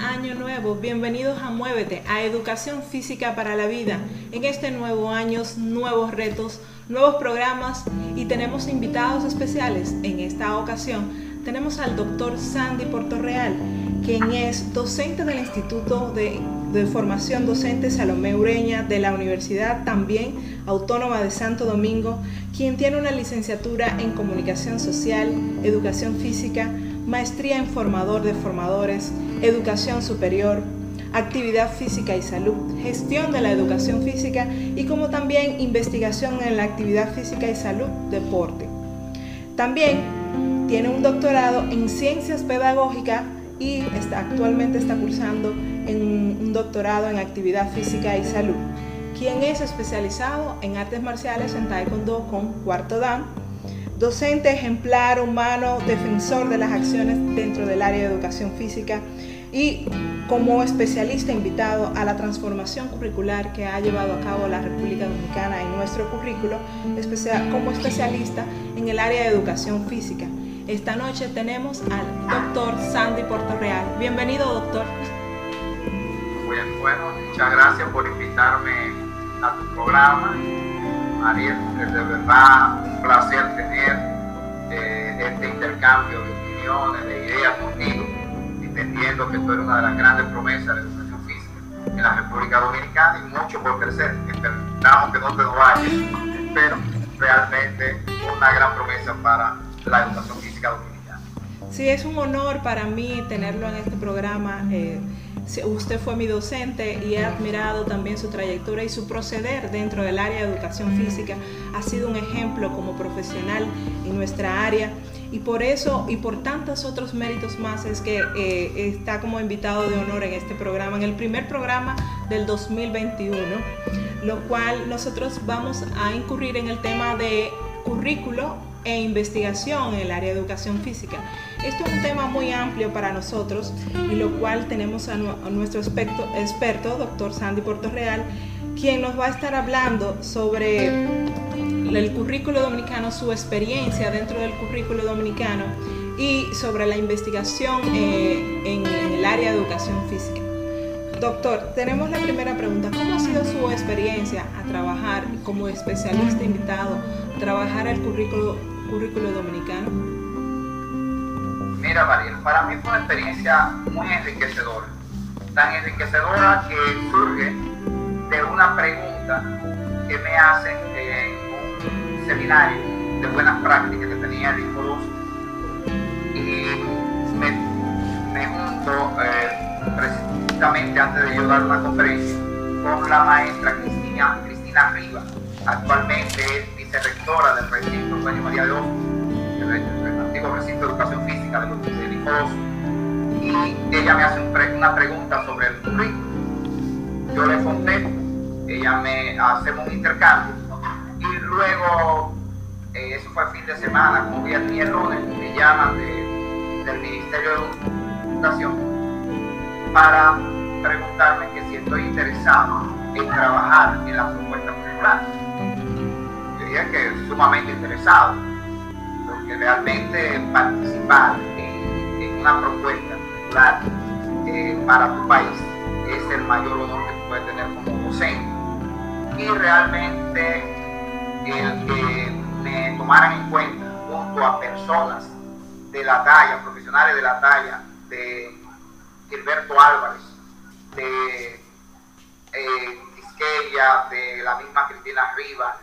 Año nuevo, bienvenidos a Muévete, a Educación Física para la Vida. En este nuevo año, nuevos retos, nuevos programas y tenemos invitados especiales. En esta ocasión tenemos al doctor Sandy Portorreal, quien es docente del Instituto de, de, Formación Docente Salomé Ureña de la Universidad también Autónoma de Santo Domingo, quien tiene una licenciatura en Comunicación Social, Educación Física, maestría en formador de formadores, educación superior, actividad física y salud, gestión de la educación física y como también investigación en la actividad física y salud, deporte. También tiene un doctorado en ciencias pedagógicas y está, actualmente está cursando un doctorado en actividad física y salud, quien es especializado en artes marciales en Taekwondo con cuarto dan docente ejemplar, humano, defensor de las acciones dentro del área de educación física y como especialista invitado a la transformación curricular que ha llevado a cabo la República Dominicana en nuestro currículo, como especialista en el área de educación física. Esta noche tenemos al doctor Sandy Portorreal. Bienvenido, doctor. bueno, muchas gracias por invitarme a tu programa Ariel, es de verdad un placer tener eh, este intercambio de opiniones, de ideas contigo, entendiendo que tú eres una de las grandes promesas de la educación física en la República Dominicana y mucho por crecer. Esperamos que no te vayas, pero realmente una gran promesa para la educación física dominicana. Sí, es un honor para mí tenerlo en este programa. Eh, Usted fue mi docente y he admirado también su trayectoria y su proceder dentro del área de educación física. Ha sido un ejemplo como profesional en nuestra área y por eso y por tantos otros méritos más es que eh, está como invitado de honor en este programa, en el primer programa del 2021, lo cual nosotros vamos a incurrir en el tema de currículo e investigación en el área de educación física. Esto es un tema muy amplio para nosotros y lo cual tenemos a, nuestro experto, experto, doctor Sandy Portorreal, quien nos va a estar hablando sobre el currículo dominicano, su experiencia dentro del currículo dominicano y sobre la investigación eh, en, el área de educación física. Doctor, tenemos la primera pregunta. ¿Cómo ha sido su experiencia a trabajar como especialista invitado, a trabajar el currículo, dominicano? Mira, Mariel, para mí fue una experiencia muy enriquecedora. Tan enriquecedora que surge de una pregunta que me hacen en un seminario de buenas prácticas que tenía el Info Y me, junto eh, antes de yo dar una conferencia con la maestra Cristina, Cristina Rivas, actualmente es vicerrectora del recinto Doña María de el, antiguo recinto de educación física de los de y ella me hace una pregunta sobre el currículum. Yo le contesto, ella me hace un intercambio luego, eh, eso fue el fin de semana, como viernes y el lunes, me llaman del Ministerio de Educación para preguntarme que si estoy interesado en trabajar en la propuesta curricular. Yo dije que sumamente interesado, porque realmente participar en, una propuesta curricular eh, para tu país es el mayor honor que puedes tener como docente. Y realmente el que me tomaran en cuenta junto a personas de la talla, profesionales de la talla de Gilberto Álvarez, de eh, de la misma Cristina Rivas,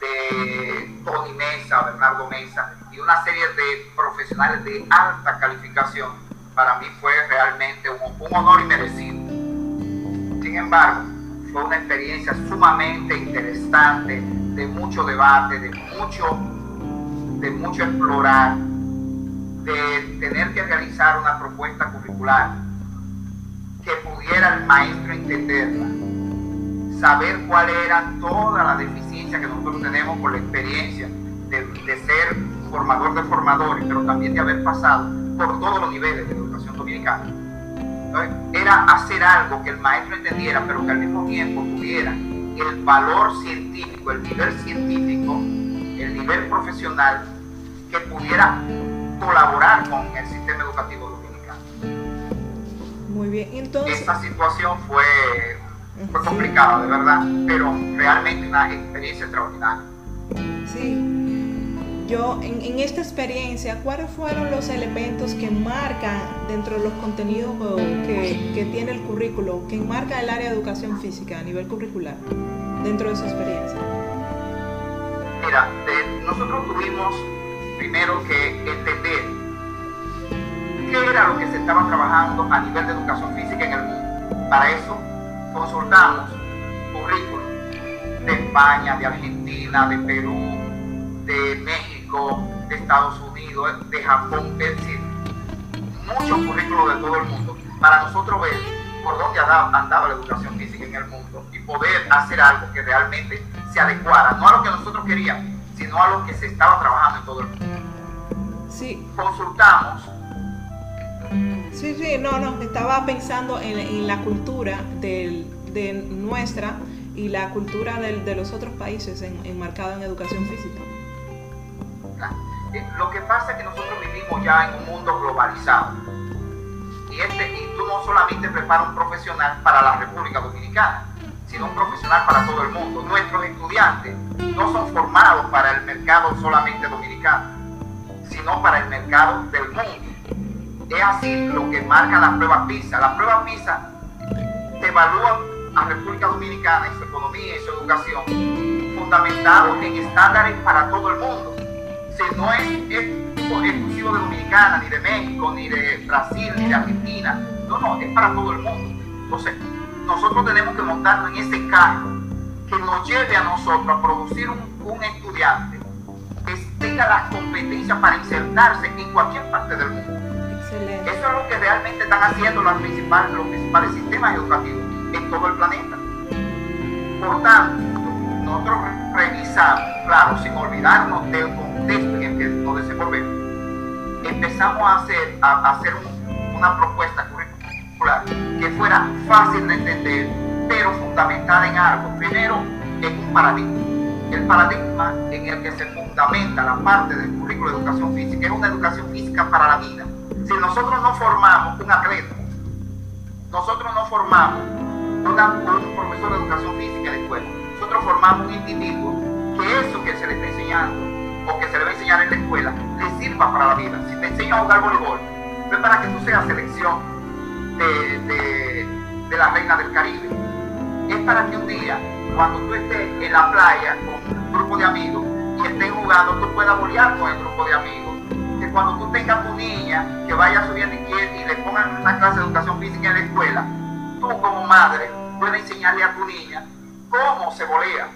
de Tony Mesa, Bernardo Mesa y una serie de profesionales de alta calificación, para mí fue realmente un, un honor y merecido. Sin embargo, fue una experiencia sumamente interesante, de mucho debate, de mucho, de mucho explorar, de tener que realizar una propuesta curricular que pudiera el maestro entenderla, saber cuáles eran todas las deficiencias que nosotros tenemos por la experiencia de, ser formador de formadores, pero también de haber pasado por todos los niveles de educación dominicana. Entonces, era hacer algo que el maestro entendiera, pero que al mismo tiempo tuviera el valor científico, el nivel científico, el nivel profesional que pudiera colaborar con el sistema educativo Muy bien, entonces... Esa situación fue, fue complicada, de verdad, pero realmente una experiencia extraordinaria. Sí, yo en, en, esta experiencia, ¿cuáles fueron los elementos que marcan dentro de los contenidos que, que, tiene el currículo, que marca el área de educación física a nivel curricular, dentro de su experiencia? Mira, nosotros tuvimos primero que entender qué era lo que se estaba trabajando a nivel de educación física en el mundo. Para eso consultamos currículum de España, de Argentina, de Perú, de México, de Estados Unidos, de Japón, es decir, muchos currículos de todo el mundo, para nosotros ver por dónde andaba la educación física en el mundo y poder hacer algo que realmente se adecuara, no a lo que nosotros queríamos, sino a lo que se estaba trabajando en todo el mundo. Sí. Consultamos Sí, sí, no, no, estaba pensando en, la cultura de nuestra y la cultura de los otros países enmarcada en, educación física. Eh, lo que pasa es que nosotros vivimos ya en un mundo globalizado. Este, y tú no solamente preparas un profesional para la República Dominicana, sino un profesional para todo el mundo. Nuestros estudiantes no son formados para el mercado solamente dominicano, sino para el mercado del mundo. Es así lo que marca la prueba PISA. La prueba PISA te evalúa a República Dominicana y su economía y su educación fundamentado en estándares para todo el mundo. Si no es, exclusivo de Dominicana, ni de México, ni de Brasil, ni de Argentina. No, no, es para todo el mundo. Entonces, nosotros tenemos que montarnos en ese carro que nos lleve a nosotros a producir un, un estudiante que tenga las competencias para insertarse en cualquier parte del mundo. Eso es lo que realmente están haciendo los principales, los principales sistemas educativos en todo el planeta. Por tanto, nosotros revisamos, claro, sin olvidarnos del contexto en el que nos desenvolvemos, empezamos a hacer, a, hacer una propuesta curricular que fuera fácil de entender, pero fundamentada en algo. Primero, en un paradigma. El paradigma en el que se fundamenta la parte del currículo de educación física es una educación física para la vida si nosotros no formamos un atleta, nosotros no formamos un profesor de educación física la escuela, nosotros formamos un individuo que eso que se le está enseñando o que se le va a enseñar en la escuela sirva para la vida. Si te enseño a jugar voleibol, no es para que tú seas selección de, de la reina del Caribe. Es para que un día, cuando tú estés en la playa con un grupo de amigos y estén jugando, tú puedas bolear con el grupo de amigos que cuando tú tengas tu niña que vaya subiendo y, y le pongan una clase de educación física en la escuela, tú como madre puedes enseñarle a tu niña cómo se volea,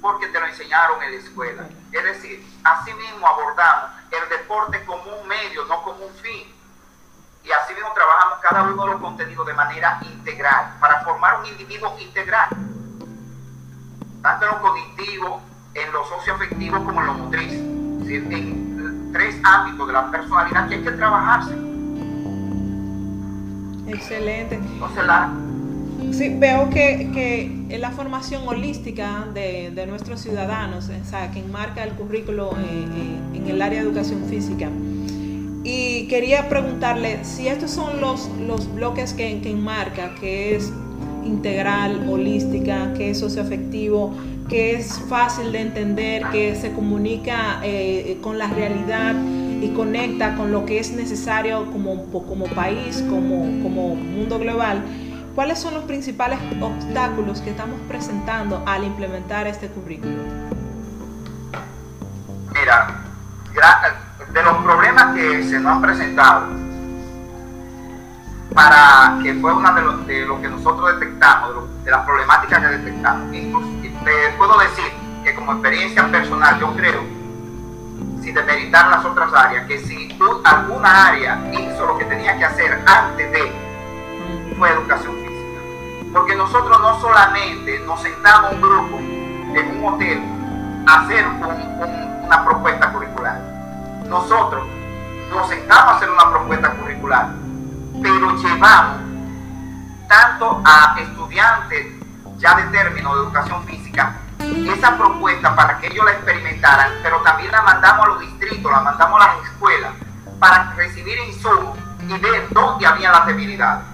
porque te lo enseñaron en la escuela. Es decir, así mismo abordamos el deporte como un medio, no como un fin. Y así mismo trabajamos cada uno de los contenidos de manera integral, para formar un individuo integral, tanto en lo cognitivo, en lo socioafectivo como en lo motriz. En, tres ámbitos de la personalidad que hay que trabajarse. Excelente. Entonces la... Sí, veo que, que es la formación holística de, de nuestros ciudadanos, o sea, que enmarca el currículo en, en, el área de educación física. Y quería preguntarle si estos son los, los bloques que, que enmarca, que es integral, holística, que es socioafectivo, que es fácil de entender, que se comunica eh, con la realidad y conecta con lo que es necesario como, como país, como, como mundo global. ¿Cuáles son los principales obstáculos que estamos presentando al implementar este currículo? Mira, de los problemas que se nos han presentado, para que fue una de lo que nosotros detectamos, de, las problemáticas que detectamos. Incluso, te puedo decir que como experiencia personal, yo creo, sin demeritar las otras áreas, que si alguna área hizo lo que tenía que hacer antes de, fue educación física. Porque nosotros no solamente nos sentamos un grupo en un hotel a hacer una propuesta curricular. Nosotros nos sentamos a hacer una propuesta curricular, pero llevamos tanto a estudiantes ya de término de educación física, esa propuesta para que ellos la experimentaran, pero también la mandamos a los distritos, la mandamos a las escuelas para recibir insumos y ver dónde había las debilidades.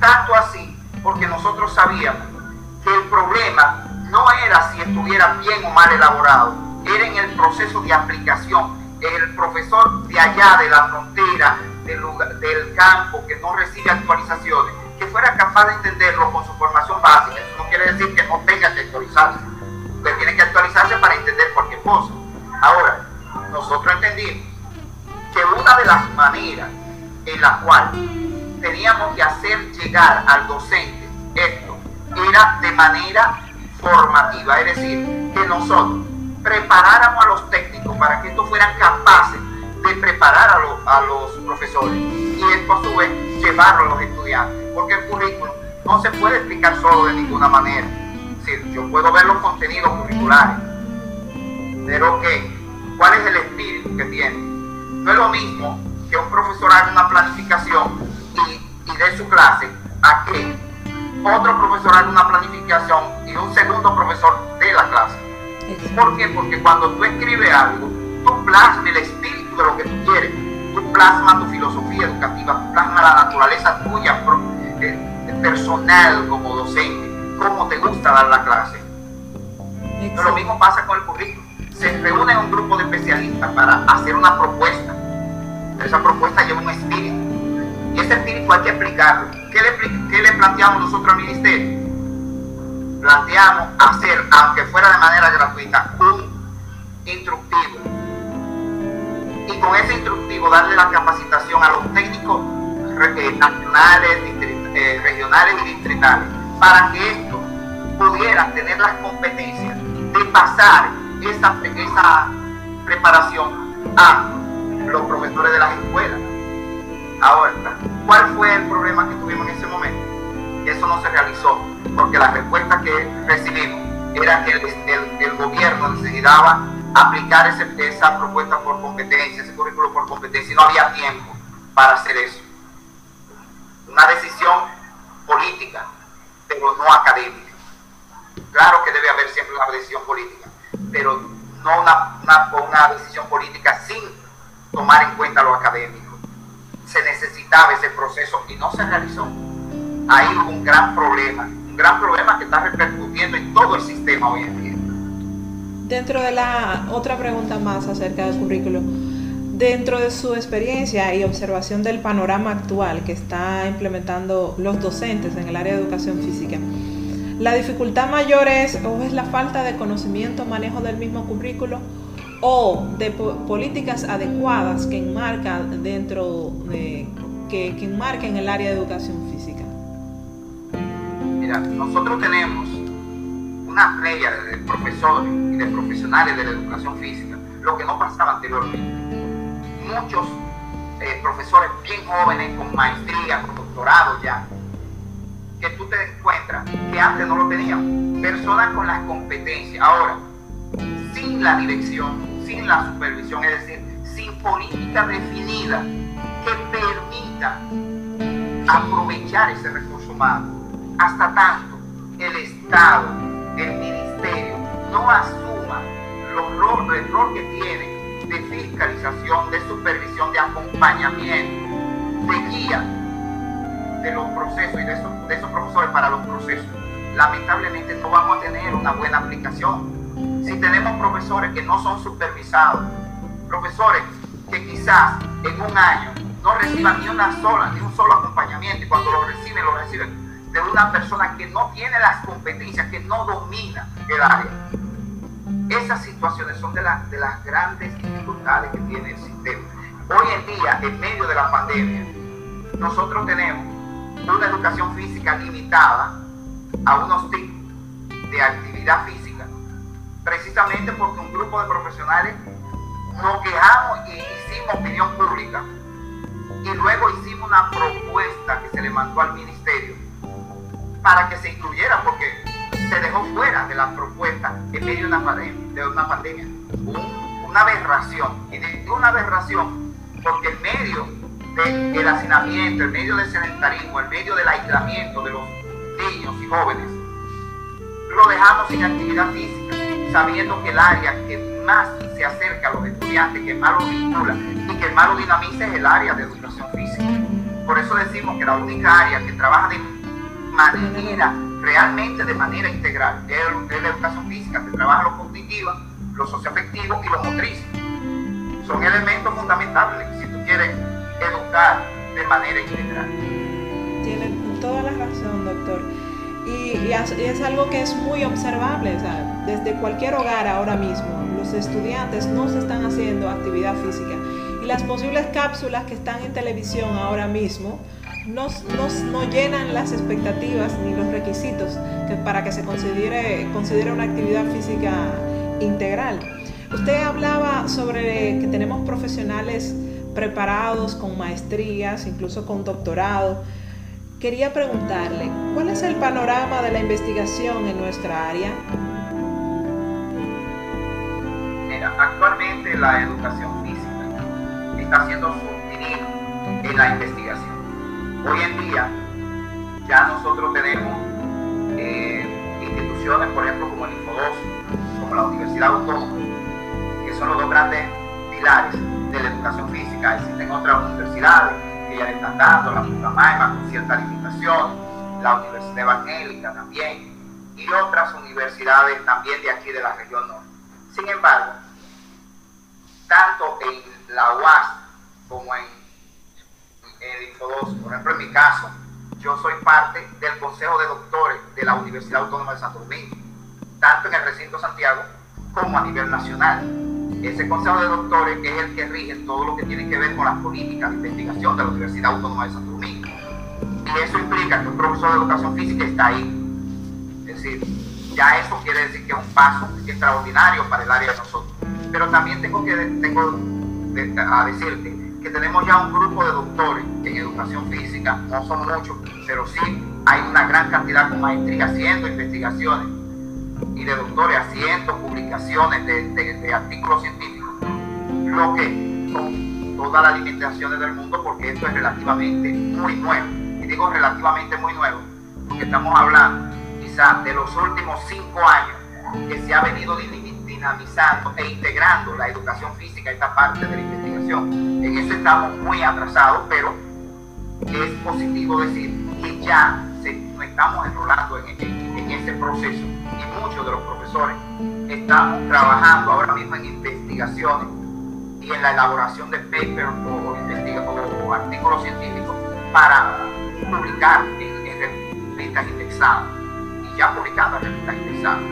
Tanto así, porque nosotros sabíamos que el problema no era si estuviera bien o mal elaborado, era en el proceso de aplicación. El profesor de allá, de la frontera, del, campo, que no recibe actualizaciones, que fuera capaz de entenderlo con su formación básica. Eso no quiere decir que no tenga que actualizarse, que tiene que actualizarse para entender cualquier cosa. Ahora, nosotros entendimos que una de las maneras en la cual teníamos que hacer llegar al docente esto era de manera formativa, es decir, que nosotros preparáramos a los técnicos para que estos fueran capaces de preparar a, los profesores y esto a su vez llevarlo a los estudiantes, porque el currículum no se puede explicar solo de ninguna manera. Es yo puedo ver los contenidos curriculares, pero ¿qué? ¿Cuál es el espíritu que tiene? No es lo mismo que un profesor haga una planificación y dé su clase a que otro profesor haga una planificación y un segundo profesor dé la clase. ¿Por qué? Porque cuando tú escribes algo, tú plasmas el espíritu de lo que tú quieres, tú plasmas tu filosofía educativa, tú plasmas la naturaleza tuya eh, personal como docente, cómo te gusta dar la clase. Pero lo mismo pasa con el currículum. Se reúne un grupo de especialistas para hacer una propuesta. Esa propuesta lleva un espíritu. Y ese espíritu hay que explicarlo. ¿Qué le, qué le planteamos nosotros al ministerio? Planteamos hacer, aunque fuera de manera gratuita, un instructivo. Y con ese instructivo darle la capacitación a los técnicos nacionales, eh, regionales y distritales, para que estos pudieran tener las competencias de pasar esa, esa preparación a los profesores de las escuelas. Ahora, ¿cuál fue el problema que tuvimos en ese momento? Eso no se realizó, porque la respuesta que recibimos era que el, gobierno necesitaba aplicar esa propuesta por competencia, ese currículo por competencia, y no había tiempo para hacer eso. Una decisión política, pero no académica. Claro que debe haber siempre una decisión política, pero no una decisión política sin tomar en cuenta lo académico. Se necesitaba ese proceso y no se realizó. Ahí hubo un gran problema, un gran problema que está repercutiendo en todo el sistema hoy en día. Dentro de la otra pregunta más acerca del currículo, dentro de su experiencia y observación del panorama actual que está implementando los docentes en el área de educación física, la dificultad mayor es o es la falta de conocimiento, manejo del mismo currículo o de po políticas adecuadas que enmarcan dentro de que, que enmarquen el área de educación física. Mira, nosotros tenemos una playa de profesores y de profesionales de la educación física, lo que no pasaba anteriormente. Muchos eh, profesores bien jóvenes, con maestría, con doctorado ya, que tú te encuentras que antes no lo tenían. Personas con las competencias. Ahora, sin la dirección, la supervisión, es decir, sin política definida que permita aprovechar ese recurso humano. Hasta tanto el Estado, el Ministerio, no asuma los rol, el rol que tiene de fiscalización, de supervisión, de acompañamiento, de guía de los procesos y de esos profesores para los procesos, lamentablemente no vamos a tener una buena aplicación. Si tenemos profesores que no son supervisados, profesores que quizás en un año no reciban ni una sola, ni un solo acompañamiento, y cuando lo reciben, lo reciben de una persona que no tiene las competencias, que no domina el área. Esas situaciones son de, la, de las grandes dificultades que tiene el sistema. Hoy en día, en medio de la pandemia, nosotros tenemos una educación física limitada a unos tips de actividad física, precisamente porque un grupo de profesionales nos quejamos y hicimos opinión pública. Y luego hicimos una propuesta que se le mandó al ministerio para que se incluyera porque se dejó fuera de la propuesta en medio de una pandemia, de una pandemia. Un, una aberración. Y de una aberración porque en medio del hacinamiento, en medio del sedentarismo, en medio del aislamiento de los niños y jóvenes, lo dejamos sin actividad física, sabiendo que el área que más se acerca a los estudiantes, que más lo vincula y que más lo dinamiza es el área de educación física. Por eso decimos que la única área que trabaja de manera, realmente de manera integral. Es la educación física que trabaja lo cognitivo, lo socioafectivo y lo motriz. Son elementos fundamentales si tú quieres educar de manera integral. Tiene toda la razón, doctor. Y, es, algo que es muy observable, desde cualquier hogar ahora mismo, los estudiantes no se están haciendo actividad física y las posibles cápsulas que están en televisión ahora mismo no, no, llenan las expectativas ni los requisitos para que se considere, considere una actividad física integral. Usted hablaba sobre que tenemos profesionales preparados con maestrías, incluso con doctorado. Quería preguntarle, ¿cuál es el panorama de la investigación en nuestra área? Mira, actualmente la educación física está siendo sostenida en la investigación. Hoy en día ya nosotros tenemos eh, instituciones, por ejemplo, como el INFODOS, como la Universidad Autónoma, que son los dos grandes pilares de la educación física. Existen otras universidades ya están dando, la con cierta limitación, la Universidad Evangélica también, y otras universidades también de aquí de la región norte. Sin embargo, tanto en la UAS como en el Info2, por ejemplo, en mi caso, yo soy parte del Consejo de Doctores de la Universidad Autónoma de Santo Domingo, tanto en el recinto Santiago como a nivel nacional. Ese Consejo de Doctores es el que rige todo lo que tiene que ver con las políticas de investigación de la Universidad Autónoma de Santo Domingo. Y eso implica que un profesor de educación física está ahí. Es decir, ya eso quiere decir que es un paso extraordinario para el área de nosotros. Pero también tengo que tengo a decirte que tenemos ya un grupo de doctores en educación física, no son muchos, pero sí hay una gran cantidad con maestría haciendo investigaciones y de doctores haciendo publicaciones de, artículos científicos, lo que con todas las limitaciones del mundo, porque esto es relativamente muy nuevo. Y digo relativamente muy nuevo, porque estamos hablando quizás de los últimos cinco años que se ha venido dinamizando e integrando la educación física, esta parte de la investigación. En eso estamos muy atrasados, pero es positivo decir que ya se, estamos enrolando en, en, ese proceso y muchos de los profesores estamos trabajando ahora mismo en investigaciones y en la elaboración de papers o, o, artículos científicos para publicar en, en revistas indexadas y ya publicando en revistas indexadas.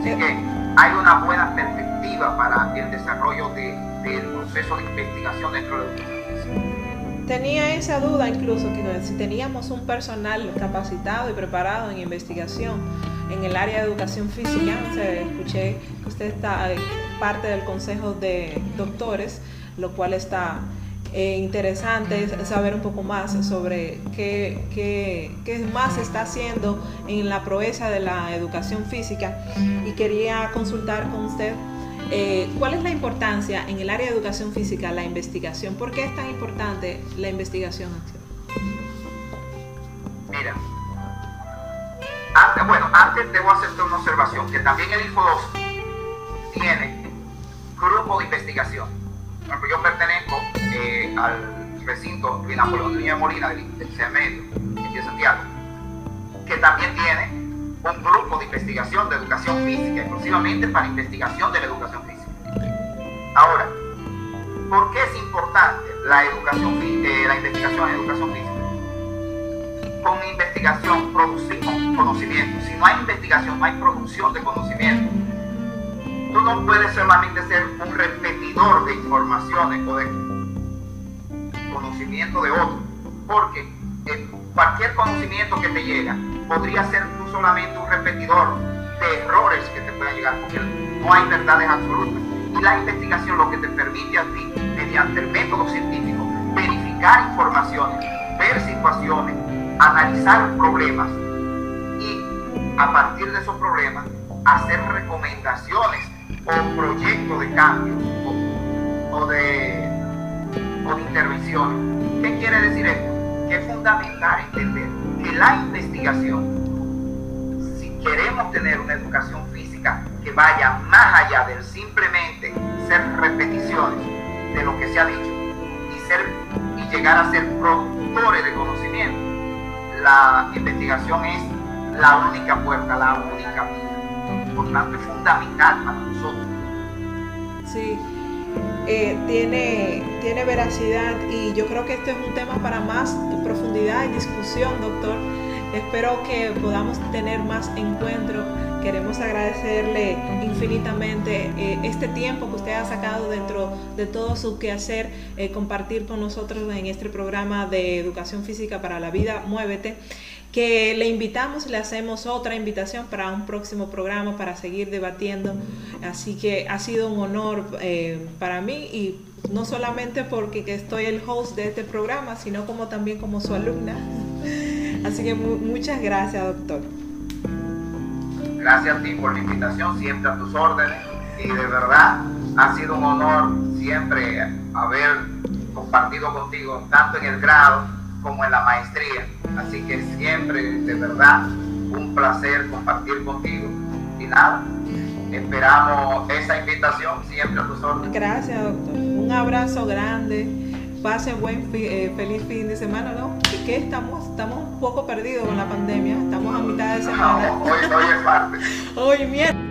Así que hay una buena perspectiva para el desarrollo del proceso de investigación dentro de la Tenía esa duda incluso que si teníamos un personal capacitado y preparado en investigación en el área de educación física, escuché que usted está parte del consejo de doctores, lo cual está eh, interesante saber un poco más sobre qué, qué, qué, más se está haciendo en la proeza de la educación física. Y quería consultar con usted eh, cuál es la importancia en el área de educación física, la investigación. ¿Por qué es tan importante la investigación? Mira, antes, bueno, antes debo hacerte una observación que también el Info 2 tiene grupo de investigación. Yo pertenezco eh, al recinto de Napoleón de Molina del Instituto Medio, de Santiago, que también tiene un grupo de investigación de educación física, exclusivamente para investigación de la educación física. Ahora, ¿por qué es importante la, educación, eh, la investigación en educación física? Con investigación producimos conocimiento. Si no hay investigación, no hay producción de conocimiento. Tú no puedes solamente ser un repetidor de informaciones o de conocimiento de otro, porque eh, cualquier conocimiento que te llega podría ser solamente un repetidor de errores que te puedan llegar, porque no hay verdades absolutas. Y la investigación lo que te permite a ti, mediante el método científico, verificar informaciones, ver situaciones, analizar problemas y a partir de esos problemas hacer recomendaciones o proyectos de cambio o de con intervención. ¿Qué quiere decir esto? Que es fundamental entender que la investigación, queremos tener una educación física que vaya más allá del simplemente ser repeticiones de lo que se ha dicho y, ser, y llegar a ser productores de conocimiento, la investigación es la única puerta, la única vía. Por tanto, fundamental para nosotros. Sí. Eh, tiene, tiene veracidad y yo creo que este es un tema para más profundidad y discusión, doctor. Espero que podamos tener más encuentros. Queremos agradecerle infinitamente eh, este tiempo que usted ha sacado dentro de todo su quehacer, eh, compartir con nosotros en este programa de educación física para la vida, Muévete que le invitamos, le hacemos otra invitación para un próximo programa para seguir debatiendo. Así que ha sido un honor eh, para mí y no solamente porque estoy el host de este programa, sino como también como su alumna. Así que muchas gracias, doctor. Gracias a ti por la invitación, siempre a tus órdenes. Y de verdad ha sido un honor siempre haber compartido contigo, tanto en el grado como en la maestría. Así que siempre, de verdad, un placer compartir contigo. Y nada, esperamos esa invitación siempre a tus órdenes. Gracias, doctor. Un abrazo grande pase buen eh, feliz fin de semana, ¿no? ¿Y qué estamos? Estamos un poco perdidos con la pandemia, estamos a mitad de semana. hoy, hoy es parte. hoy miércoles.